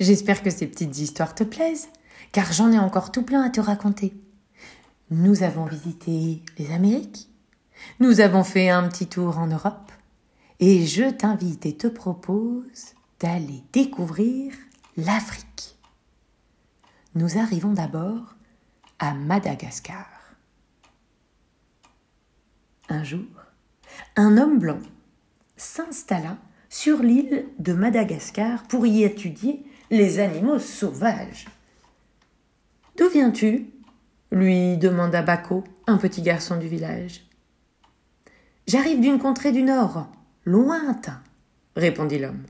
J'espère que ces petites histoires te plaisent, car j'en ai encore tout plein à te raconter. Nous avons visité les Amériques, nous avons fait un petit tour en Europe, et je t'invite et te propose d'aller découvrir l'Afrique. Nous arrivons d'abord à Madagascar. Un jour, un homme blanc s'installa sur l'île de Madagascar pour y étudier les animaux sauvages. D'où viens-tu lui demanda Bako, un petit garçon du village. J'arrive d'une contrée du nord, lointain, répondit l'homme.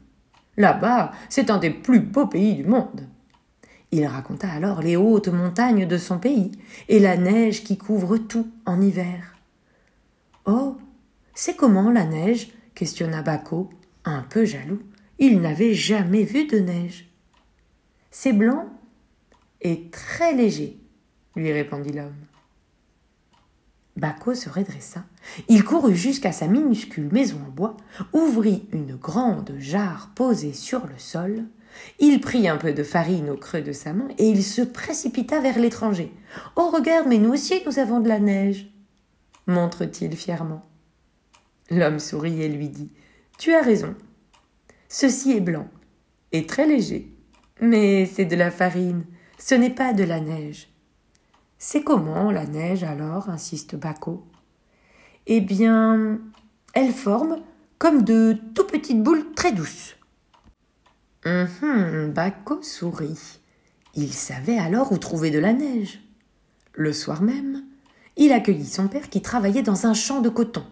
Là-bas, c'est un des plus beaux pays du monde. Il raconta alors les hautes montagnes de son pays et la neige qui couvre tout en hiver. Oh, c'est comment la neige? questionna Bako, un peu jaloux. Il n'avait jamais vu de neige. C'est blanc et très léger, lui répondit l'homme. Bako se redressa. Il courut jusqu'à sa minuscule maison en bois, ouvrit une grande jarre posée sur le sol, il prit un peu de farine au creux de sa main et il se précipita vers l'étranger. Oh, regarde, mais nous aussi nous avons de la neige montre-t-il fièrement. L'homme sourit et lui dit Tu as raison. Ceci est blanc et très léger, mais c'est de la farine, ce n'est pas de la neige. C'est comment la neige alors insiste Baco. Eh bien, elle forme comme de tout petites boules très douces. Hum, Baco sourit. Il savait alors où trouver de la neige. Le soir même, il accueillit son père qui travaillait dans un champ de coton.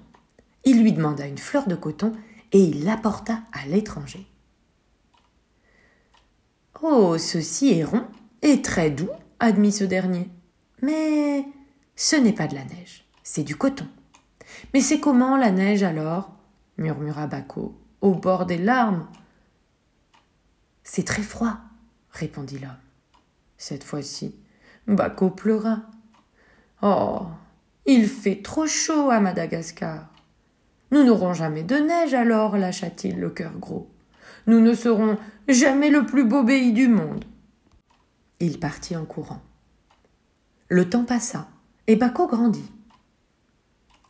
Il lui demanda une fleur de coton et il l'apporta à l'étranger. Oh, ceci est rond et très doux, admit ce dernier. Mais ce n'est pas de la neige, c'est du coton. Mais c'est comment la neige alors? murmura Baco, au bord des larmes. C'est très froid, répondit l'homme. Cette fois-ci, Baco pleura. Oh, il fait trop chaud à Madagascar. Nous n'aurons jamais de neige alors, lâcha-t-il le cœur gros. Nous ne serons jamais le plus beau pays du monde. Il partit en courant. Le temps passa, et Baco grandit.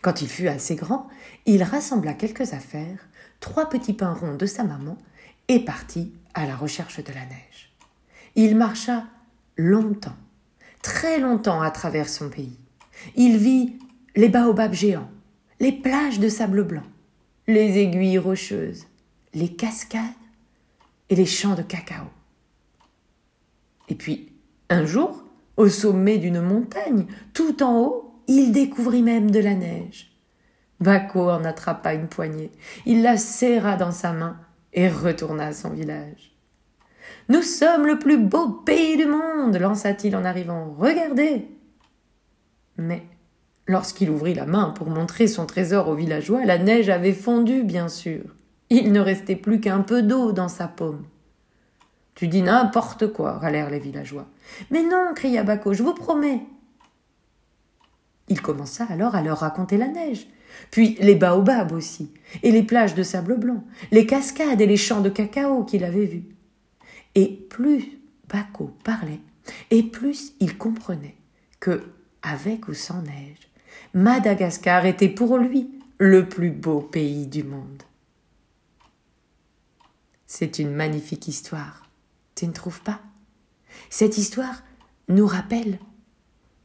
Quand il fut assez grand, il rassembla quelques affaires, trois petits pains ronds de sa maman, et partit à la recherche de la neige. Il marcha longtemps, très longtemps à travers son pays. Il vit les baobabs géants, les plages de sable blanc, les aiguilles rocheuses, les cascades et les champs de cacao. Et puis, un jour, au sommet d'une montagne, tout en haut, il découvrit même de la neige. Baco en attrapa une poignée, il la serra dans sa main et retourna à son village. Nous sommes le plus beau pays du monde, lança-t-il en arrivant. Regardez. Mais lorsqu'il ouvrit la main pour montrer son trésor aux villageois, la neige avait fondu, bien sûr. Il ne restait plus qu'un peu d'eau dans sa paume. Tu dis n'importe quoi, râlèrent les villageois. Mais non, cria Baco, je vous promets. Il commença alors à leur raconter la neige, puis les baobabs aussi, et les plages de sable blanc, les cascades et les champs de cacao qu'il avait vus. Et plus Baco parlait, et plus il comprenait que, avec ou sans neige, Madagascar était pour lui le plus beau pays du monde. C'est une magnifique histoire. Tu ne trouves pas? Cette histoire nous rappelle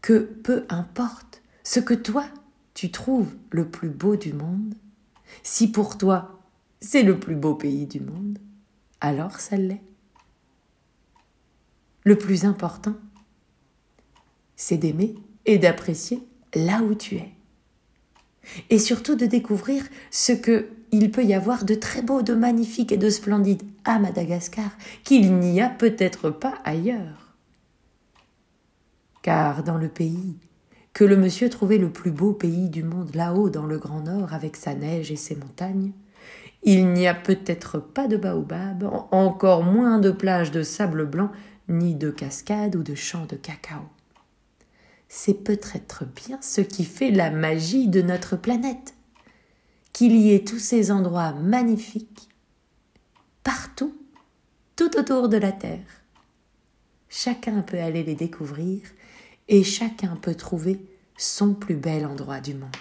que peu importe ce que toi tu trouves le plus beau du monde, si pour toi c'est le plus beau pays du monde, alors ça l'est. Le plus important, c'est d'aimer et d'apprécier là où tu es. Et surtout de découvrir ce que il peut y avoir de très beau, de magnifique et de splendide à Madagascar qu'il n'y a peut-être pas ailleurs. Car dans le pays que le monsieur trouvait le plus beau pays du monde là-haut dans le Grand Nord avec sa neige et ses montagnes, il n'y a peut-être pas de baobab, encore moins de plages de sable blanc, ni de cascades ou de champs de cacao. C'est peut-être bien ce qui fait la magie de notre planète qu'il y ait tous ces endroits magnifiques partout tout autour de la Terre. Chacun peut aller les découvrir et chacun peut trouver son plus bel endroit du monde.